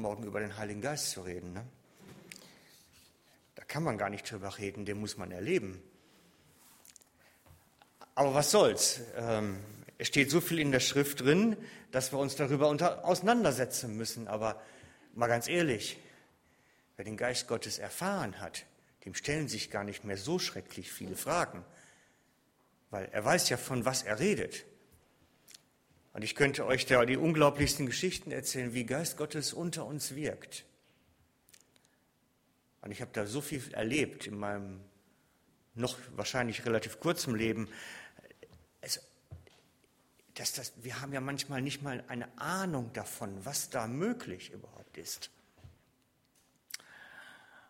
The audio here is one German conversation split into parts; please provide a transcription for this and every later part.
Morgen über den Heiligen Geist zu reden. Ne? Da kann man gar nicht drüber reden, den muss man erleben. Aber was soll's? Ähm, es steht so viel in der Schrift drin, dass wir uns darüber unter, auseinandersetzen müssen. Aber mal ganz ehrlich, wer den Geist Gottes erfahren hat, dem stellen sich gar nicht mehr so schrecklich viele Fragen, weil er weiß ja, von was er redet. Und ich könnte euch da die unglaublichsten Geschichten erzählen, wie Geist Gottes unter uns wirkt. Und ich habe da so viel erlebt in meinem noch wahrscheinlich relativ kurzen Leben. Es, dass das, wir haben ja manchmal nicht mal eine Ahnung davon, was da möglich überhaupt ist.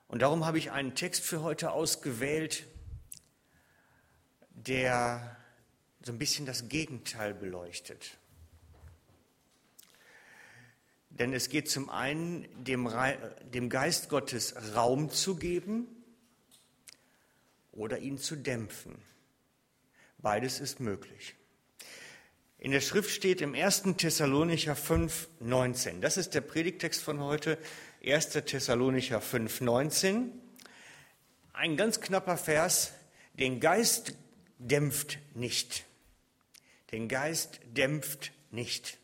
Und darum habe ich einen Text für heute ausgewählt, der so ein bisschen das Gegenteil beleuchtet. Denn es geht zum einen, dem, dem Geist Gottes Raum zu geben oder ihn zu dämpfen. Beides ist möglich. In der Schrift steht im 1. Thessalonicher 5, 19. Das ist der Predigtext von heute, 1. Thessalonicher 5, 19. Ein ganz knapper Vers. Den Geist dämpft nicht. Den Geist dämpft nicht.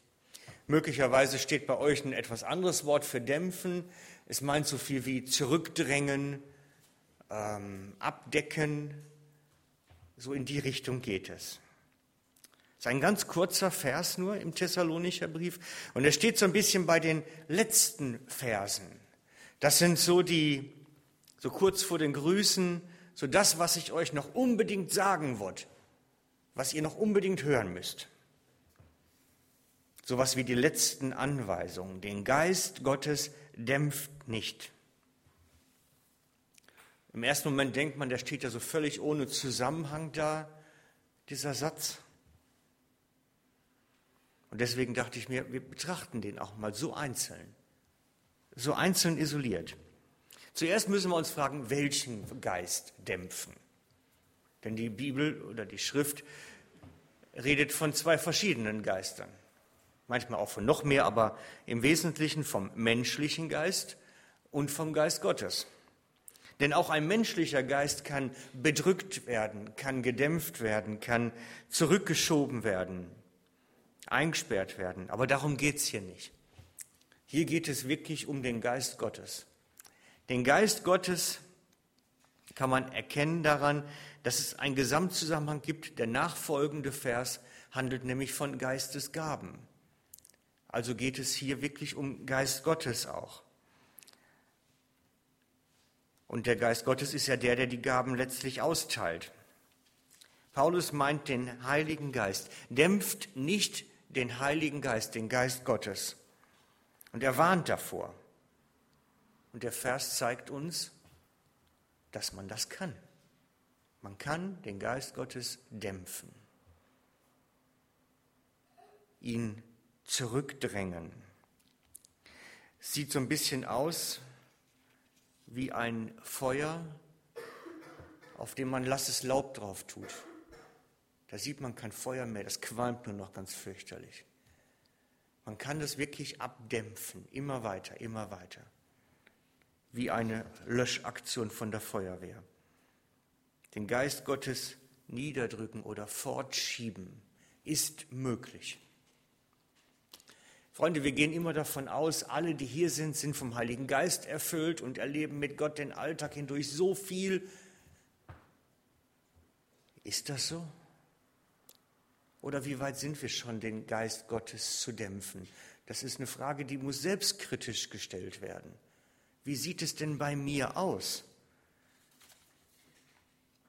Möglicherweise steht bei euch ein etwas anderes Wort für dämpfen. Es meint so viel wie zurückdrängen, ähm, abdecken. So in die Richtung geht es. Es ist ein ganz kurzer Vers nur im Thessalonicher Brief. Und er steht so ein bisschen bei den letzten Versen. Das sind so die, so kurz vor den Grüßen, so das, was ich euch noch unbedingt sagen wollte, was ihr noch unbedingt hören müsst sowas wie die letzten Anweisungen. Den Geist Gottes dämpft nicht. Im ersten Moment denkt man, der steht ja so völlig ohne Zusammenhang da, dieser Satz. Und deswegen dachte ich mir, wir betrachten den auch mal so einzeln, so einzeln isoliert. Zuerst müssen wir uns fragen, welchen Geist dämpfen? Denn die Bibel oder die Schrift redet von zwei verschiedenen Geistern manchmal auch von noch mehr, aber im Wesentlichen vom menschlichen Geist und vom Geist Gottes. Denn auch ein menschlicher Geist kann bedrückt werden, kann gedämpft werden, kann zurückgeschoben werden, eingesperrt werden. Aber darum geht es hier nicht. Hier geht es wirklich um den Geist Gottes. Den Geist Gottes kann man erkennen daran, dass es einen Gesamtzusammenhang gibt. Der nachfolgende Vers handelt nämlich von Geistesgaben. Also geht es hier wirklich um Geist Gottes auch. Und der Geist Gottes ist ja der, der die Gaben letztlich austeilt. Paulus meint den Heiligen Geist. Dämpft nicht den Heiligen Geist, den Geist Gottes. Und er warnt davor. Und der Vers zeigt uns, dass man das kann. Man kann den Geist Gottes dämpfen, ihn zurückdrängen. Sieht so ein bisschen aus wie ein Feuer, auf dem man lasses Laub drauf tut. Da sieht man kein Feuer mehr, das qualmt nur noch ganz fürchterlich. Man kann das wirklich abdämpfen, immer weiter, immer weiter. Wie eine Löschaktion von der Feuerwehr. Den Geist Gottes niederdrücken oder fortschieben ist möglich. Freunde, wir gehen immer davon aus, alle, die hier sind, sind vom Heiligen Geist erfüllt und erleben mit Gott den Alltag hindurch so viel. Ist das so? Oder wie weit sind wir schon, den Geist Gottes zu dämpfen? Das ist eine Frage, die muss selbstkritisch gestellt werden. Wie sieht es denn bei mir aus?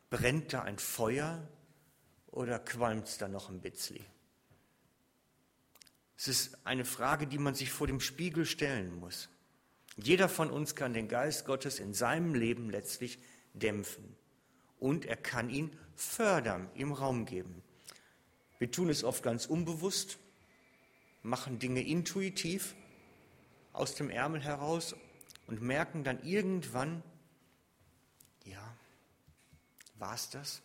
Brennt da ein Feuer oder qualmt es da noch ein Bitzli? Es ist eine Frage, die man sich vor dem Spiegel stellen muss. Jeder von uns kann den Geist Gottes in seinem Leben letztlich dämpfen. Und er kann ihn fördern, ihm Raum geben. Wir tun es oft ganz unbewusst, machen Dinge intuitiv aus dem Ärmel heraus und merken dann irgendwann, ja, war es das?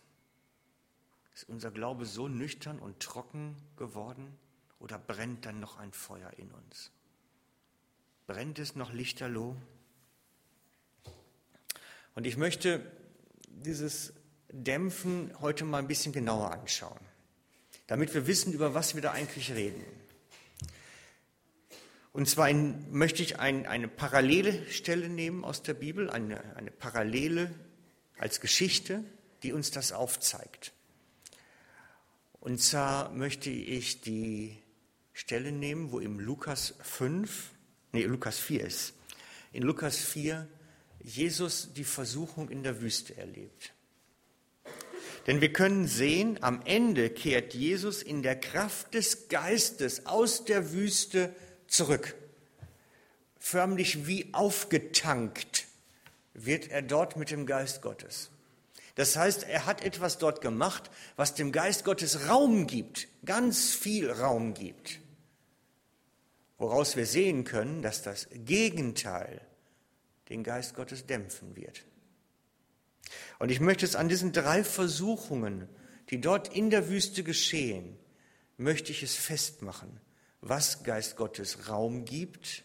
Ist unser Glaube so nüchtern und trocken geworden? Oder brennt dann noch ein Feuer in uns? Brennt es noch lichterloh? Und ich möchte dieses Dämpfen heute mal ein bisschen genauer anschauen, damit wir wissen, über was wir da eigentlich reden. Und zwar in, möchte ich ein, eine parallele Stelle nehmen aus der Bibel, eine, eine Parallele als Geschichte, die uns das aufzeigt. Und zwar möchte ich die Stelle nehmen, wo im Lukas 5, nee, Lukas 4 ist. In Lukas 4 Jesus die Versuchung in der Wüste erlebt. Denn wir können sehen, am Ende kehrt Jesus in der Kraft des Geistes aus der Wüste zurück. Förmlich wie aufgetankt wird er dort mit dem Geist Gottes. Das heißt, er hat etwas dort gemacht, was dem Geist Gottes Raum gibt, ganz viel Raum gibt. Woraus wir sehen können, dass das Gegenteil den Geist Gottes dämpfen wird. Und ich möchte es an diesen drei Versuchungen, die dort in der Wüste geschehen, möchte ich es festmachen, was Geist Gottes Raum gibt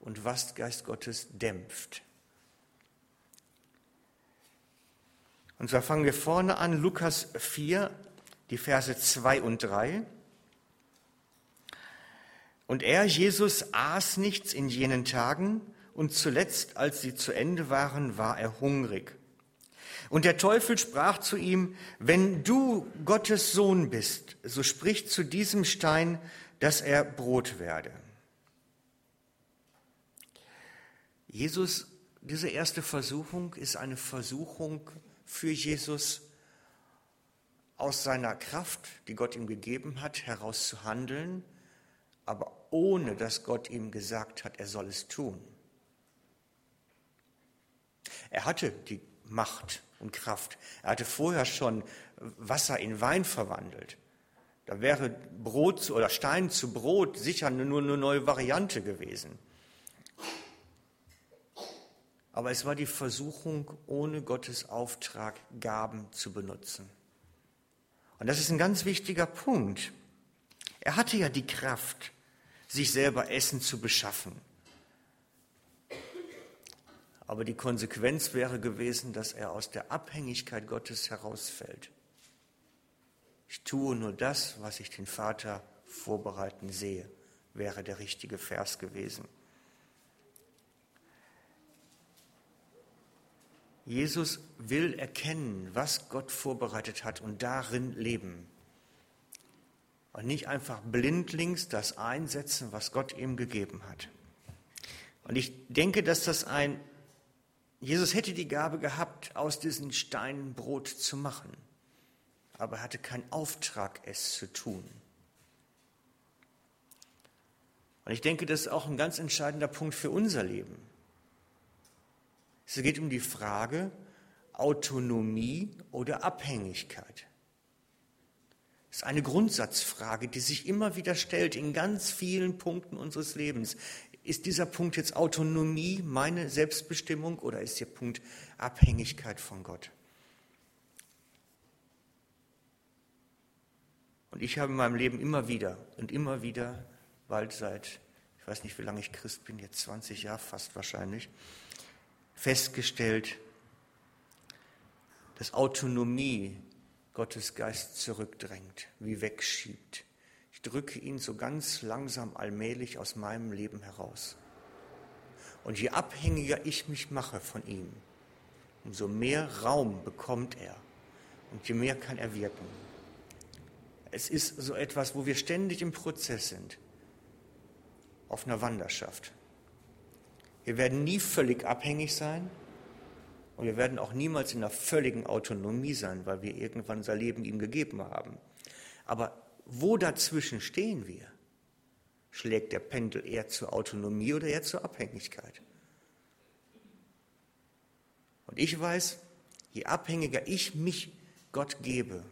und was Geist Gottes dämpft. Und zwar fangen wir vorne an, Lukas 4, die Verse 2 und 3. Und er, Jesus, aß nichts in jenen Tagen, und zuletzt, als sie zu Ende waren, war er hungrig. Und der Teufel sprach zu ihm, wenn du Gottes Sohn bist, so sprich zu diesem Stein, dass er Brot werde. Jesus, diese erste Versuchung ist eine Versuchung für Jesus aus seiner Kraft, die Gott ihm gegeben hat, heraus zu handeln, aber ohne dass Gott ihm gesagt hat, er soll es tun. Er hatte die Macht und Kraft. Er hatte vorher schon Wasser in Wein verwandelt. Da wäre Brot oder Stein zu Brot sicher nur eine neue Variante gewesen. Aber es war die Versuchung, ohne Gottes Auftrag Gaben zu benutzen. Und das ist ein ganz wichtiger Punkt. Er hatte ja die Kraft, sich selber Essen zu beschaffen. Aber die Konsequenz wäre gewesen, dass er aus der Abhängigkeit Gottes herausfällt. Ich tue nur das, was ich den Vater vorbereiten sehe, wäre der richtige Vers gewesen. Jesus will erkennen, was Gott vorbereitet hat und darin leben. Und nicht einfach blindlings das einsetzen, was Gott ihm gegeben hat. Und ich denke, dass das ein Jesus hätte die Gabe gehabt, aus diesen Steinen Brot zu machen, aber er hatte keinen Auftrag, es zu tun. Und ich denke, das ist auch ein ganz entscheidender Punkt für unser Leben. Es geht um die Frage Autonomie oder Abhängigkeit. Das ist eine Grundsatzfrage, die sich immer wieder stellt in ganz vielen Punkten unseres Lebens. Ist dieser Punkt jetzt Autonomie, meine Selbstbestimmung oder ist der Punkt Abhängigkeit von Gott? Und ich habe in meinem Leben immer wieder und immer wieder, bald seit, ich weiß nicht, wie lange ich Christ bin, jetzt 20 Jahre fast wahrscheinlich, festgestellt, dass Autonomie Gottes Geist zurückdrängt, wie wegschiebt. Ich drücke ihn so ganz langsam allmählich aus meinem Leben heraus. Und je abhängiger ich mich mache von ihm, umso mehr Raum bekommt er und je mehr kann er wirken. Es ist so etwas, wo wir ständig im Prozess sind, auf einer Wanderschaft. Wir werden nie völlig abhängig sein und wir werden auch niemals in einer völligen Autonomie sein, weil wir irgendwann unser Leben ihm gegeben haben. Aber wo dazwischen stehen wir? Schlägt der Pendel eher zur Autonomie oder eher zur Abhängigkeit? Und ich weiß, je abhängiger ich mich Gott gebe,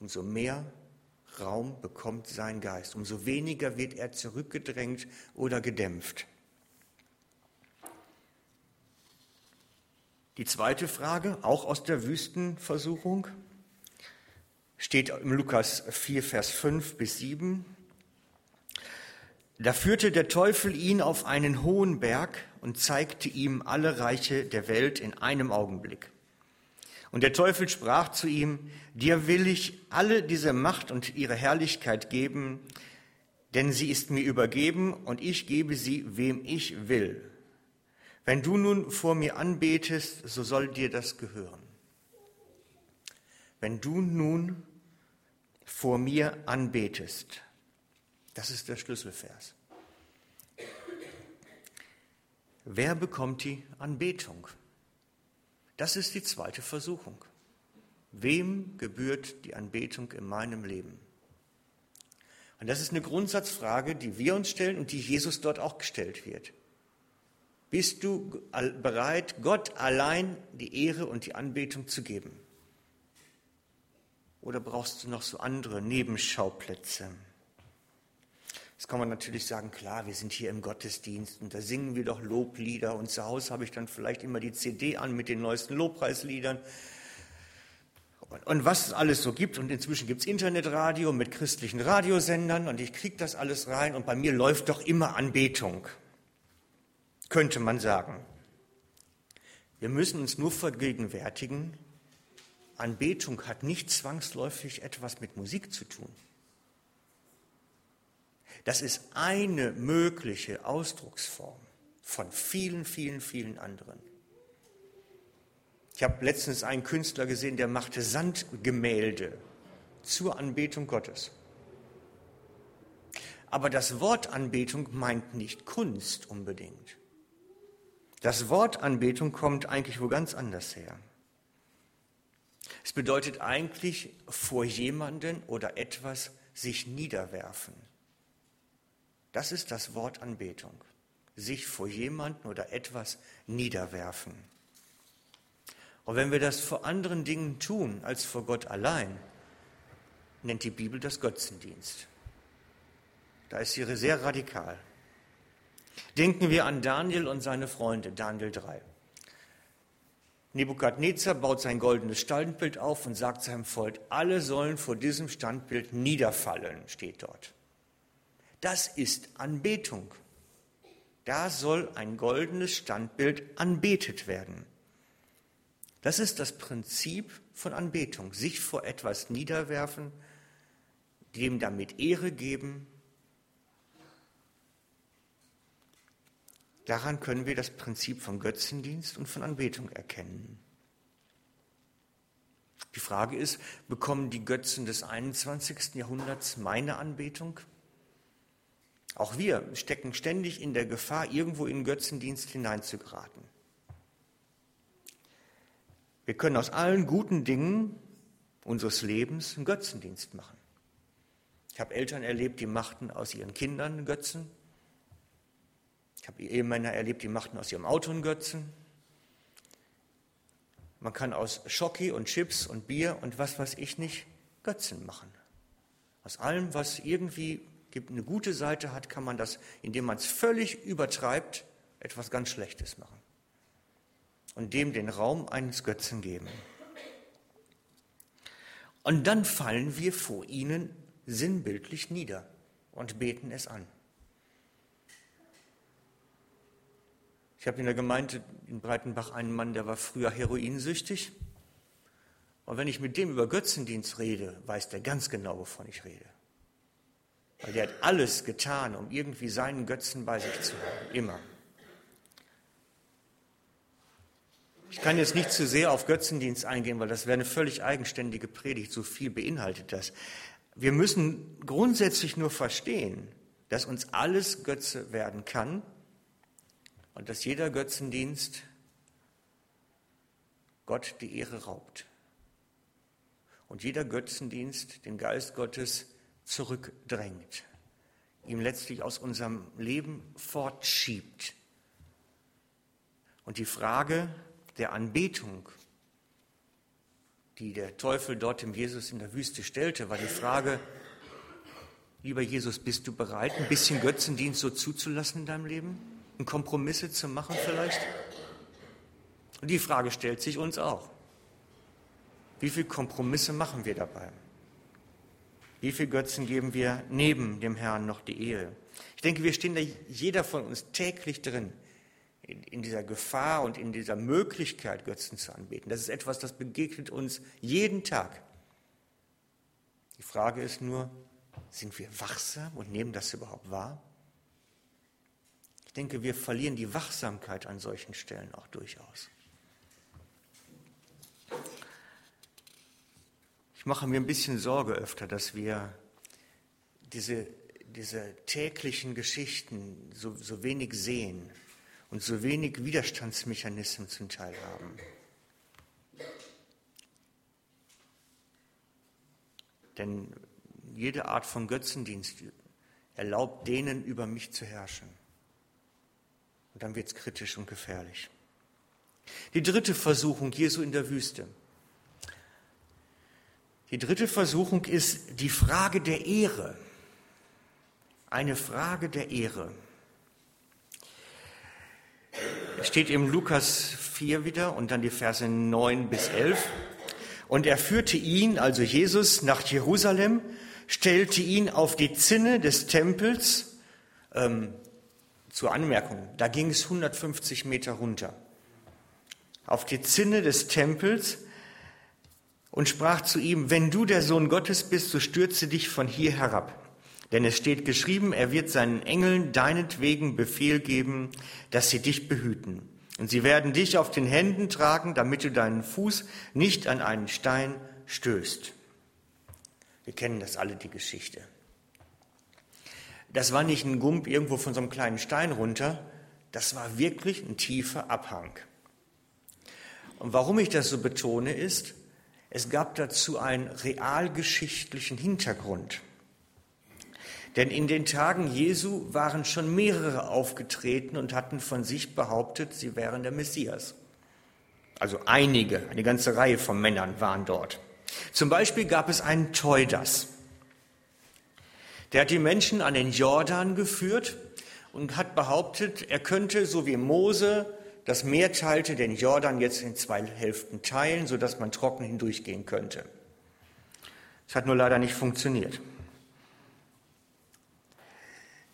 umso mehr Raum bekommt sein Geist, umso weniger wird er zurückgedrängt oder gedämpft. Die zweite Frage, auch aus der Wüstenversuchung steht im Lukas 4, Vers 5 bis 7. Da führte der Teufel ihn auf einen hohen Berg und zeigte ihm alle Reiche der Welt in einem Augenblick. Und der Teufel sprach zu ihm, dir will ich alle diese Macht und ihre Herrlichkeit geben, denn sie ist mir übergeben und ich gebe sie, wem ich will. Wenn du nun vor mir anbetest, so soll dir das gehören. Wenn du nun vor mir anbetest, das ist der Schlüsselvers. Wer bekommt die Anbetung? Das ist die zweite Versuchung. Wem gebührt die Anbetung in meinem Leben? Und das ist eine Grundsatzfrage, die wir uns stellen und die Jesus dort auch gestellt wird. Bist du bereit, Gott allein die Ehre und die Anbetung zu geben? Oder brauchst du noch so andere Nebenschauplätze? Jetzt kann man natürlich sagen, klar, wir sind hier im Gottesdienst und da singen wir doch Loblieder und zu Hause habe ich dann vielleicht immer die CD an mit den neuesten Lobpreisliedern. Und was es alles so gibt, und inzwischen gibt es Internetradio mit christlichen Radiosendern und ich kriege das alles rein und bei mir läuft doch immer Anbetung, könnte man sagen. Wir müssen uns nur vergegenwärtigen, Anbetung hat nicht zwangsläufig etwas mit Musik zu tun. Das ist eine mögliche Ausdrucksform von vielen, vielen, vielen anderen. Ich habe letztens einen Künstler gesehen, der machte Sandgemälde zur Anbetung Gottes. Aber das Wort Anbetung meint nicht Kunst unbedingt. Das Wort Anbetung kommt eigentlich wo ganz anders her. Es bedeutet eigentlich vor jemanden oder etwas sich niederwerfen. Das ist das Wort Anbetung. Sich vor jemanden oder etwas niederwerfen. Und wenn wir das vor anderen Dingen tun als vor Gott allein, nennt die Bibel das Götzendienst. Da ist sie sehr radikal. Denken wir an Daniel und seine Freunde, Daniel 3. Nebukadnezar baut sein goldenes Standbild auf und sagt seinem Volk, alle sollen vor diesem Standbild niederfallen, steht dort. Das ist Anbetung. Da soll ein goldenes Standbild anbetet werden. Das ist das Prinzip von Anbetung. Sich vor etwas niederwerfen, dem damit Ehre geben. Daran können wir das Prinzip von Götzendienst und von Anbetung erkennen. Die Frage ist, bekommen die Götzen des 21. Jahrhunderts meine Anbetung? Auch wir stecken ständig in der Gefahr, irgendwo in Götzendienst hineinzugeraten. Wir können aus allen guten Dingen unseres Lebens einen Götzendienst machen. Ich habe Eltern erlebt, die machten aus ihren Kindern Götzen. Ich habe Ehemänner erlebt, die machten aus ihrem Auto einen Götzen. Man kann aus Schoki und Chips und Bier und was weiß ich nicht Götzen machen. Aus allem, was irgendwie eine gute Seite hat, kann man das, indem man es völlig übertreibt, etwas ganz Schlechtes machen. Und dem den Raum eines Götzen geben. Und dann fallen wir vor ihnen sinnbildlich nieder und beten es an. Ich habe in der Gemeinde in Breitenbach einen Mann, der war früher heroinsüchtig. Und wenn ich mit dem über Götzendienst rede, weiß der ganz genau, wovon ich rede. Weil der hat alles getan, um irgendwie seinen Götzen bei sich zu haben. Immer. Ich kann jetzt nicht zu sehr auf Götzendienst eingehen, weil das wäre eine völlig eigenständige Predigt. So viel beinhaltet das. Wir müssen grundsätzlich nur verstehen, dass uns alles Götze werden kann und dass jeder Götzendienst Gott die Ehre raubt. Und jeder Götzendienst den Geist Gottes zurückdrängt, ihm letztlich aus unserem Leben fortschiebt. Und die Frage der Anbetung, die der Teufel dort dem Jesus in der Wüste stellte, war die Frage, lieber Jesus, bist du bereit, ein bisschen Götzendienst so zuzulassen in deinem Leben? Und Kompromisse zu machen vielleicht? Und die Frage stellt sich uns auch. Wie viele Kompromisse machen wir dabei? Wie viele Götzen geben wir neben dem Herrn noch die Ehre? Ich denke, wir stehen da jeder von uns täglich drin, in, in dieser Gefahr und in dieser Möglichkeit, Götzen zu anbeten. Das ist etwas, das begegnet uns jeden Tag. Die Frage ist nur, sind wir wachsam und nehmen das überhaupt wahr? Ich denke, wir verlieren die Wachsamkeit an solchen Stellen auch durchaus. Ich mache mir ein bisschen Sorge öfter, dass wir diese, diese täglichen Geschichten so, so wenig sehen und so wenig Widerstandsmechanismen zum Teil haben. Denn jede Art von Götzendienst erlaubt denen, über mich zu herrschen. Und dann wird es kritisch und gefährlich. Die dritte Versuchung Jesu in der Wüste. Die dritte Versuchung ist die Frage der Ehre. Eine Frage der Ehre. Es steht im Lukas 4 wieder und dann die Verse 9 bis 11. Und er führte ihn, also Jesus, nach Jerusalem, stellte ihn auf die Zinne des Tempels. Ähm, zur Anmerkung, da ging es 150 Meter runter. Auf die Zinne des Tempels und sprach zu ihm, wenn du der Sohn Gottes bist, so stürze dich von hier herab. Denn es steht geschrieben, er wird seinen Engeln deinetwegen Befehl geben, dass sie dich behüten. Und sie werden dich auf den Händen tragen, damit du deinen Fuß nicht an einen Stein stößt. Wir kennen das alle, die Geschichte. Das war nicht ein Gump irgendwo von so einem kleinen Stein runter, das war wirklich ein tiefer Abhang. Und warum ich das so betone ist, es gab dazu einen realgeschichtlichen Hintergrund. Denn in den Tagen Jesu waren schon mehrere aufgetreten und hatten von sich behauptet, sie wären der Messias. Also einige, eine ganze Reihe von Männern waren dort. Zum Beispiel gab es einen Teudas. Der hat die Menschen an den Jordan geführt und hat behauptet, er könnte, so wie Mose das Meer teilte, den Jordan jetzt in zwei Hälften teilen, sodass man trocken hindurchgehen könnte. Es hat nur leider nicht funktioniert.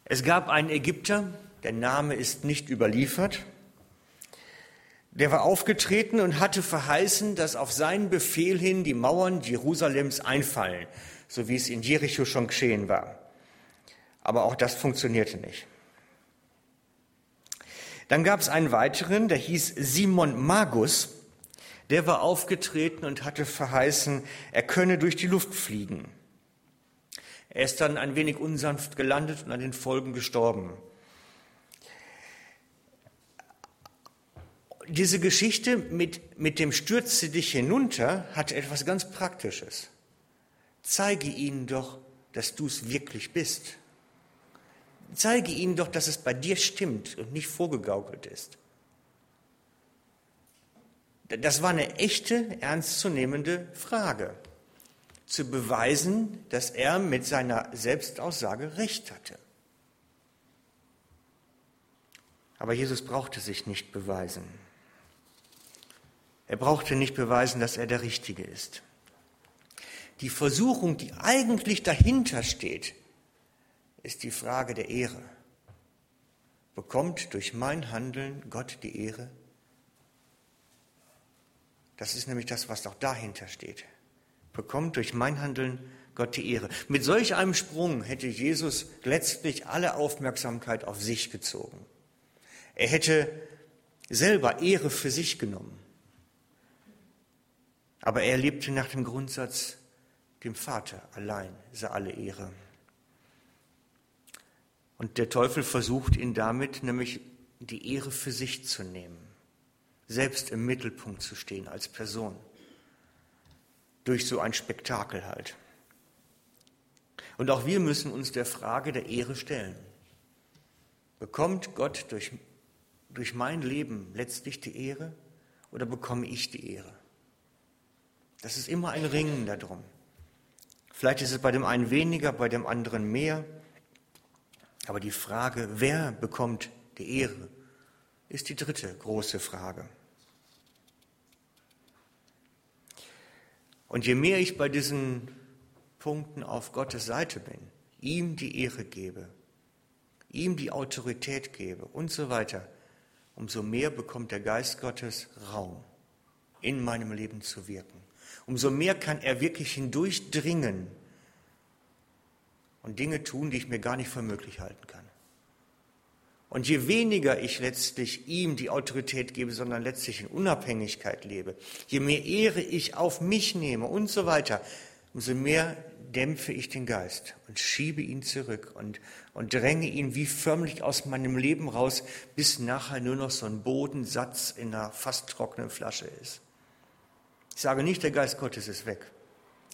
Es gab einen Ägypter, der Name ist nicht überliefert, der war aufgetreten und hatte verheißen, dass auf seinen Befehl hin die Mauern Jerusalems einfallen, so wie es in Jericho schon geschehen war. Aber auch das funktionierte nicht. Dann gab es einen weiteren, der hieß Simon Magus, der war aufgetreten und hatte verheißen, er könne durch die Luft fliegen. Er ist dann ein wenig unsanft gelandet und an den Folgen gestorben. Diese Geschichte mit, mit dem Stürze dich hinunter hat etwas ganz Praktisches. Zeige ihnen doch, dass du es wirklich bist. Zeige ihnen doch, dass es bei dir stimmt und nicht vorgegaukelt ist. Das war eine echte, ernstzunehmende Frage zu beweisen, dass er mit seiner Selbstaussage recht hatte. Aber Jesus brauchte sich nicht beweisen. Er brauchte nicht beweisen, dass er der Richtige ist. Die Versuchung, die eigentlich dahinter steht, ist die Frage der Ehre. Bekommt durch mein Handeln Gott die Ehre? Das ist nämlich das, was auch dahinter steht bekommt durch mein Handeln Gott die Ehre. Mit solch einem Sprung hätte Jesus letztlich alle Aufmerksamkeit auf sich gezogen. Er hätte selber Ehre für sich genommen. Aber er lebte nach dem Grundsatz, dem Vater allein sei alle Ehre. Und der Teufel versucht ihn damit nämlich die Ehre für sich zu nehmen, selbst im Mittelpunkt zu stehen als Person durch so ein Spektakel halt. Und auch wir müssen uns der Frage der Ehre stellen. Bekommt Gott durch, durch mein Leben letztlich die Ehre oder bekomme ich die Ehre? Das ist immer ein Ringen darum. Vielleicht ist es bei dem einen weniger, bei dem anderen mehr. Aber die Frage, wer bekommt die Ehre, ist die dritte große Frage. Und je mehr ich bei diesen Punkten auf Gottes Seite bin, ihm die Ehre gebe, ihm die Autorität gebe und so weiter, umso mehr bekommt der Geist Gottes Raum, in meinem Leben zu wirken. Umso mehr kann er wirklich hindurchdringen und Dinge tun, die ich mir gar nicht für möglich halten kann. Und je weniger ich letztlich ihm die Autorität gebe, sondern letztlich in Unabhängigkeit lebe, je mehr Ehre ich auf mich nehme und so weiter, umso mehr dämpfe ich den Geist und schiebe ihn zurück und, und dränge ihn wie förmlich aus meinem Leben raus, bis nachher nur noch so ein Bodensatz in einer fast trockenen Flasche ist. Ich sage nicht, der Geist Gottes ist weg,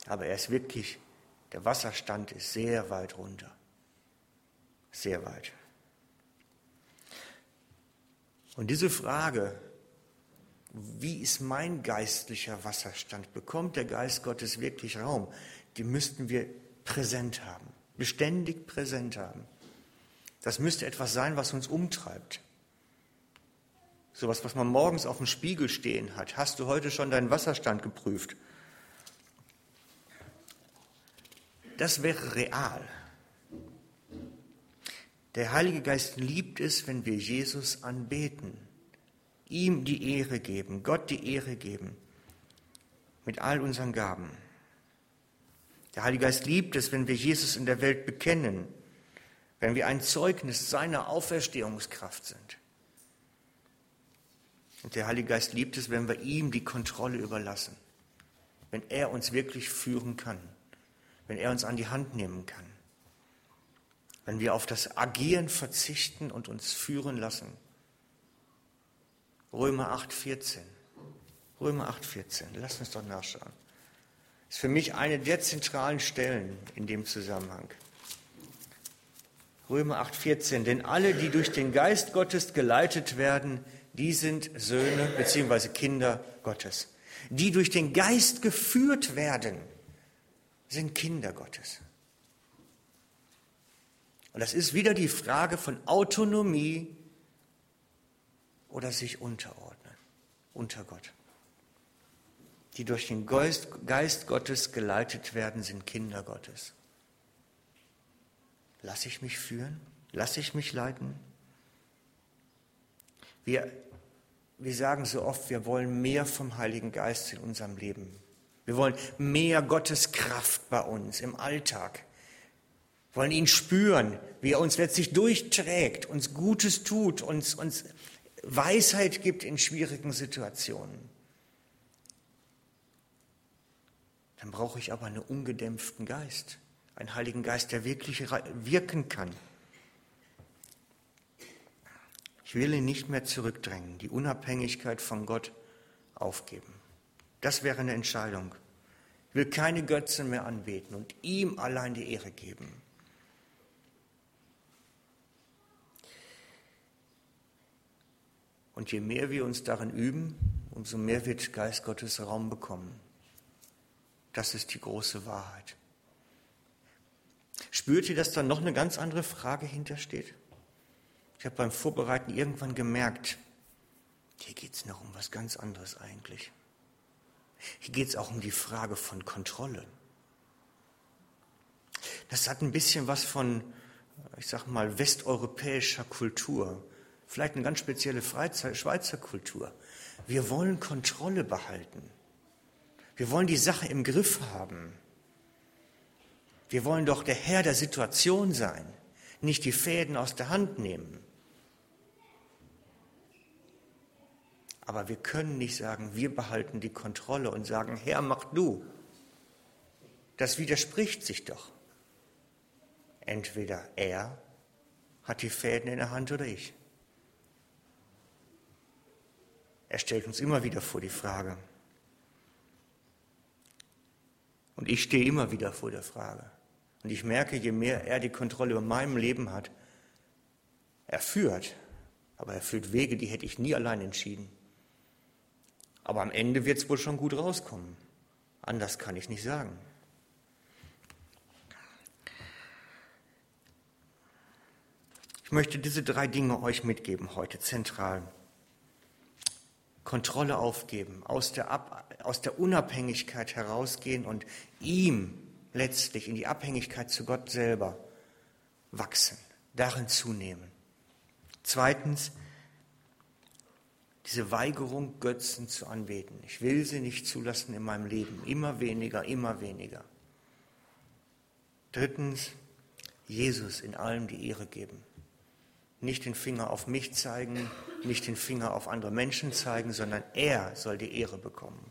aber er ist wirklich, der Wasserstand ist sehr weit runter. Sehr weit. Und diese Frage, wie ist mein geistlicher Wasserstand? Bekommt der Geist Gottes wirklich Raum? Die müssten wir präsent haben, beständig präsent haben. Das müsste etwas sein, was uns umtreibt. Sowas, was man morgens auf dem Spiegel stehen hat. Hast du heute schon deinen Wasserstand geprüft? Das wäre real. Der Heilige Geist liebt es, wenn wir Jesus anbeten, ihm die Ehre geben, Gott die Ehre geben, mit all unseren Gaben. Der Heilige Geist liebt es, wenn wir Jesus in der Welt bekennen, wenn wir ein Zeugnis seiner Auferstehungskraft sind. Und der Heilige Geist liebt es, wenn wir ihm die Kontrolle überlassen, wenn er uns wirklich führen kann, wenn er uns an die Hand nehmen kann, wenn wir auf das Agieren verzichten und uns führen lassen. Römer 8,14. Römer 8,14. Lass uns doch nachschauen. Ist für mich eine der zentralen Stellen in dem Zusammenhang. Römer 8,14. Denn alle, die durch den Geist Gottes geleitet werden, die sind Söhne bzw. Kinder Gottes. Die durch den Geist geführt werden, sind Kinder Gottes. Und das ist wieder die Frage von Autonomie oder sich unterordnen unter Gott. Die durch den Geist, Geist Gottes geleitet werden, sind Kinder Gottes. Lass ich mich führen? Lass ich mich leiten? Wir, wir sagen so oft, wir wollen mehr vom Heiligen Geist in unserem Leben. Wir wollen mehr Gottes Kraft bei uns im Alltag. Wir wollen ihn spüren, wie er uns letztlich durchträgt, uns Gutes tut, uns, uns Weisheit gibt in schwierigen Situationen. Dann brauche ich aber einen ungedämpften Geist, einen Heiligen Geist, der wirklich wirken kann. Ich will ihn nicht mehr zurückdrängen, die Unabhängigkeit von Gott aufgeben. Das wäre eine Entscheidung. Ich will keine Götzen mehr anbeten und ihm allein die Ehre geben. Und je mehr wir uns darin üben, umso mehr wird Geist Gottes Raum bekommen. Das ist die große Wahrheit. Spürt ihr, dass da noch eine ganz andere Frage hintersteht? Ich habe beim Vorbereiten irgendwann gemerkt, hier geht es noch um was ganz anderes eigentlich. Hier geht es auch um die Frage von Kontrolle. Das hat ein bisschen was von, ich sag mal, westeuropäischer Kultur. Vielleicht eine ganz spezielle Schweizer Kultur. Wir wollen Kontrolle behalten. Wir wollen die Sache im Griff haben. Wir wollen doch der Herr der Situation sein, nicht die Fäden aus der Hand nehmen. Aber wir können nicht sagen, wir behalten die Kontrolle und sagen, Herr, mach du. Das widerspricht sich doch. Entweder er hat die Fäden in der Hand oder ich. Er stellt uns immer wieder vor die Frage. Und ich stehe immer wieder vor der Frage. Und ich merke, je mehr er die Kontrolle über meinem Leben hat, er führt, aber er führt Wege, die hätte ich nie allein entschieden. Aber am Ende wird es wohl schon gut rauskommen. Anders kann ich nicht sagen. Ich möchte diese drei Dinge euch mitgeben heute zentral. Kontrolle aufgeben, aus der, Ab aus der Unabhängigkeit herausgehen und ihm letztlich in die Abhängigkeit zu Gott selber wachsen, darin zunehmen. Zweitens, diese Weigerung, Götzen zu anbeten. Ich will sie nicht zulassen in meinem Leben. Immer weniger, immer weniger. Drittens, Jesus in allem die Ehre geben. Nicht den Finger auf mich zeigen, nicht den Finger auf andere Menschen zeigen, sondern er soll die Ehre bekommen.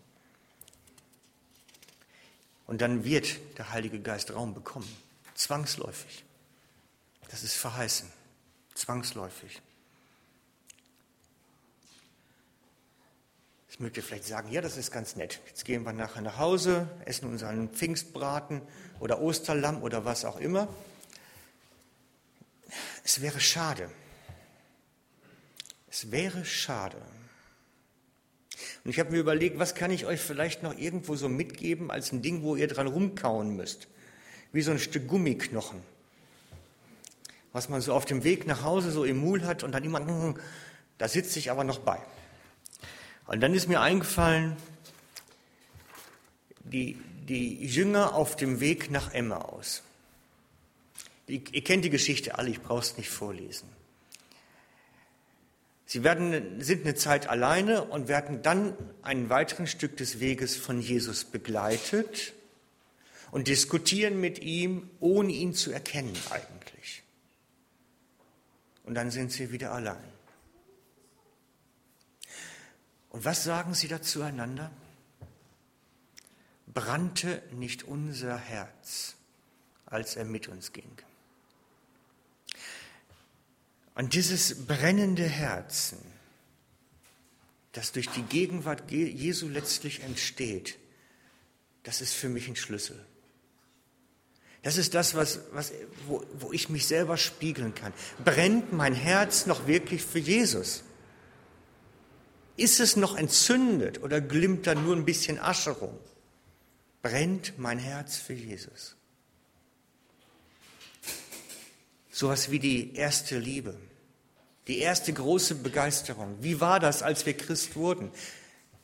Und dann wird der Heilige Geist Raum bekommen. Zwangsläufig. Das ist verheißen. Zwangsläufig. Mögt ihr vielleicht sagen, ja, das ist ganz nett. Jetzt gehen wir nachher nach Hause, essen unseren Pfingstbraten oder Osterlamm oder was auch immer. Es wäre schade. Es wäre schade. Und ich habe mir überlegt, was kann ich euch vielleicht noch irgendwo so mitgeben als ein Ding, wo ihr dran rumkauen müsst. Wie so ein Stück Gummiknochen. Was man so auf dem Weg nach Hause so im Mul hat und dann immer, hm, da sitze ich aber noch bei. Und dann ist mir eingefallen, die, die Jünger auf dem Weg nach Emmaus. Ihr kennt die Geschichte alle, ich brauche es nicht vorlesen. Sie werden, sind eine Zeit alleine und werden dann ein weiteres Stück des Weges von Jesus begleitet und diskutieren mit ihm, ohne ihn zu erkennen eigentlich. Und dann sind sie wieder allein. Und was sagen sie da zueinander? Brannte nicht unser Herz, als er mit uns ging? Und dieses brennende Herzen, das durch die Gegenwart Jesu letztlich entsteht, das ist für mich ein Schlüssel. Das ist das, was, was, wo, wo ich mich selber spiegeln kann. Brennt mein Herz noch wirklich für Jesus? Ist es noch entzündet oder glimmt da nur ein bisschen Asche rum? Brennt mein Herz für Jesus? Sowas wie die erste Liebe, die erste große Begeisterung. Wie war das, als wir Christ wurden?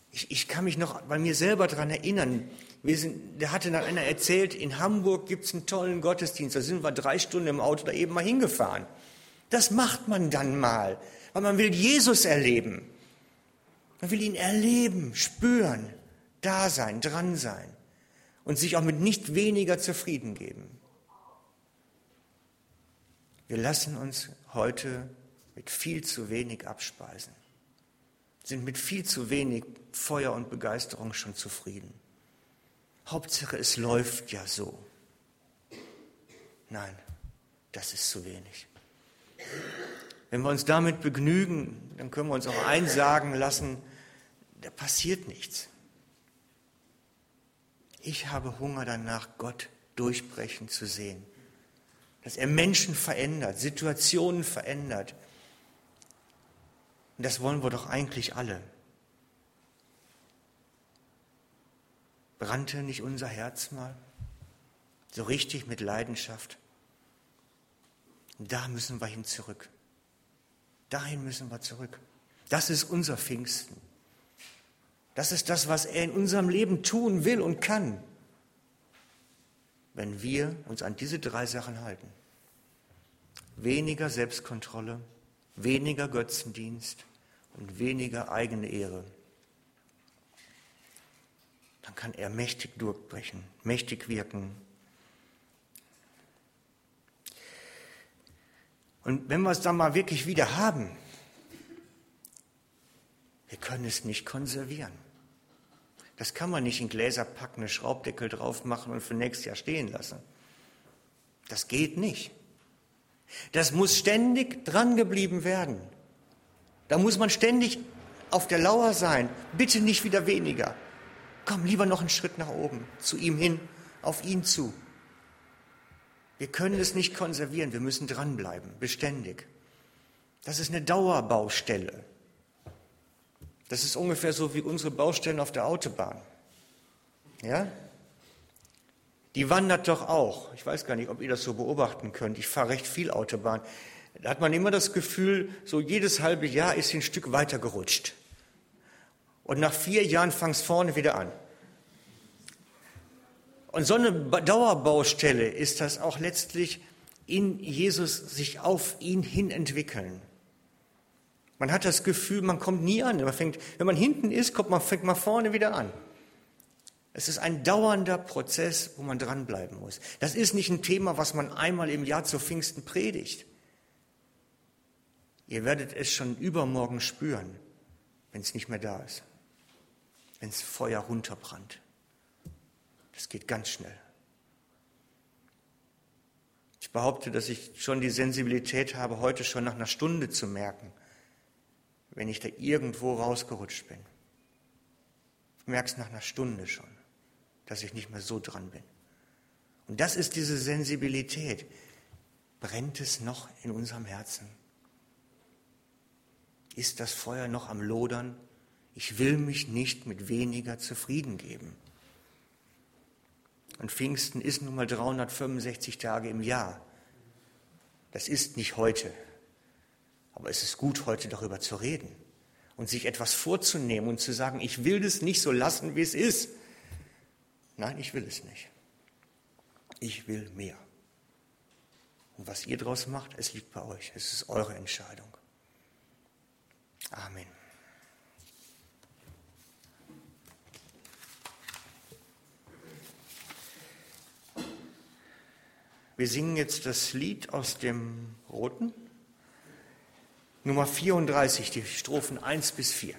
Ich, ich kann mich noch bei mir selber daran erinnern. Wir sind, da hatte dann einer erzählt, in Hamburg gibt es einen tollen Gottesdienst. Da sind wir drei Stunden im Auto da eben mal hingefahren. Das macht man dann mal, weil man will Jesus erleben. Man will ihn erleben, spüren, da sein, dran sein und sich auch mit nicht weniger zufrieden geben. Wir lassen uns heute mit viel zu wenig abspeisen, sind mit viel zu wenig Feuer und Begeisterung schon zufrieden. Hauptsache, es läuft ja so. Nein, das ist zu wenig. Wenn wir uns damit begnügen, dann können wir uns auch einsagen lassen, da passiert nichts. Ich habe Hunger danach, Gott durchbrechen zu sehen. Dass er Menschen verändert, Situationen verändert. Und das wollen wir doch eigentlich alle. Brannte nicht unser Herz mal? So richtig mit Leidenschaft? Da müssen wir hin zurück. Dahin müssen wir zurück. Das ist unser Pfingsten. Das ist das, was er in unserem Leben tun will und kann, wenn wir uns an diese drei Sachen halten. Weniger Selbstkontrolle, weniger Götzendienst und weniger eigene Ehre. Dann kann er mächtig durchbrechen, mächtig wirken. Und wenn wir es dann mal wirklich wieder haben, wir können es nicht konservieren. Das kann man nicht in Gläser packen, einen Schraubdeckel drauf machen und für nächstes Jahr stehen lassen. Das geht nicht. Das muss ständig drangeblieben werden. Da muss man ständig auf der Lauer sein. Bitte nicht wieder weniger. Komm, lieber noch einen Schritt nach oben, zu ihm hin, auf ihn zu. Wir können es nicht konservieren, wir müssen dranbleiben, beständig. Das ist eine Dauerbaustelle. Das ist ungefähr so wie unsere Baustellen auf der Autobahn. Ja? Die wandert doch auch. Ich weiß gar nicht, ob ihr das so beobachten könnt. Ich fahre recht viel Autobahn. Da hat man immer das Gefühl, so jedes halbe Jahr ist sie ein Stück weiter gerutscht. Und nach vier Jahren es vorne wieder an. Und so eine Dauerbaustelle ist das auch letztlich in Jesus sich auf ihn hin entwickeln. Man hat das Gefühl, man kommt nie an. Man fängt, wenn man hinten ist, kommt man, fängt man vorne wieder an. Es ist ein dauernder Prozess, wo man dranbleiben muss. Das ist nicht ein Thema, was man einmal im Jahr zu Pfingsten predigt. Ihr werdet es schon übermorgen spüren, wenn es nicht mehr da ist, wenn es Feuer runterbrannt. Das geht ganz schnell. Ich behaupte, dass ich schon die Sensibilität habe, heute schon nach einer Stunde zu merken, wenn ich da irgendwo rausgerutscht bin. Ich merke es nach einer Stunde schon, dass ich nicht mehr so dran bin. Und das ist diese Sensibilität. Brennt es noch in unserem Herzen? Ist das Feuer noch am Lodern? Ich will mich nicht mit weniger zufrieden geben. Und Pfingsten ist nun mal 365 Tage im Jahr. Das ist nicht heute. Aber es ist gut, heute darüber zu reden und sich etwas vorzunehmen und zu sagen, ich will das nicht so lassen, wie es ist. Nein, ich will es nicht. Ich will mehr. Und was ihr daraus macht, es liegt bei euch. Es ist eure Entscheidung. Amen. Wir singen jetzt das Lied aus dem Roten. Nummer 34, die Strophen 1 bis 4.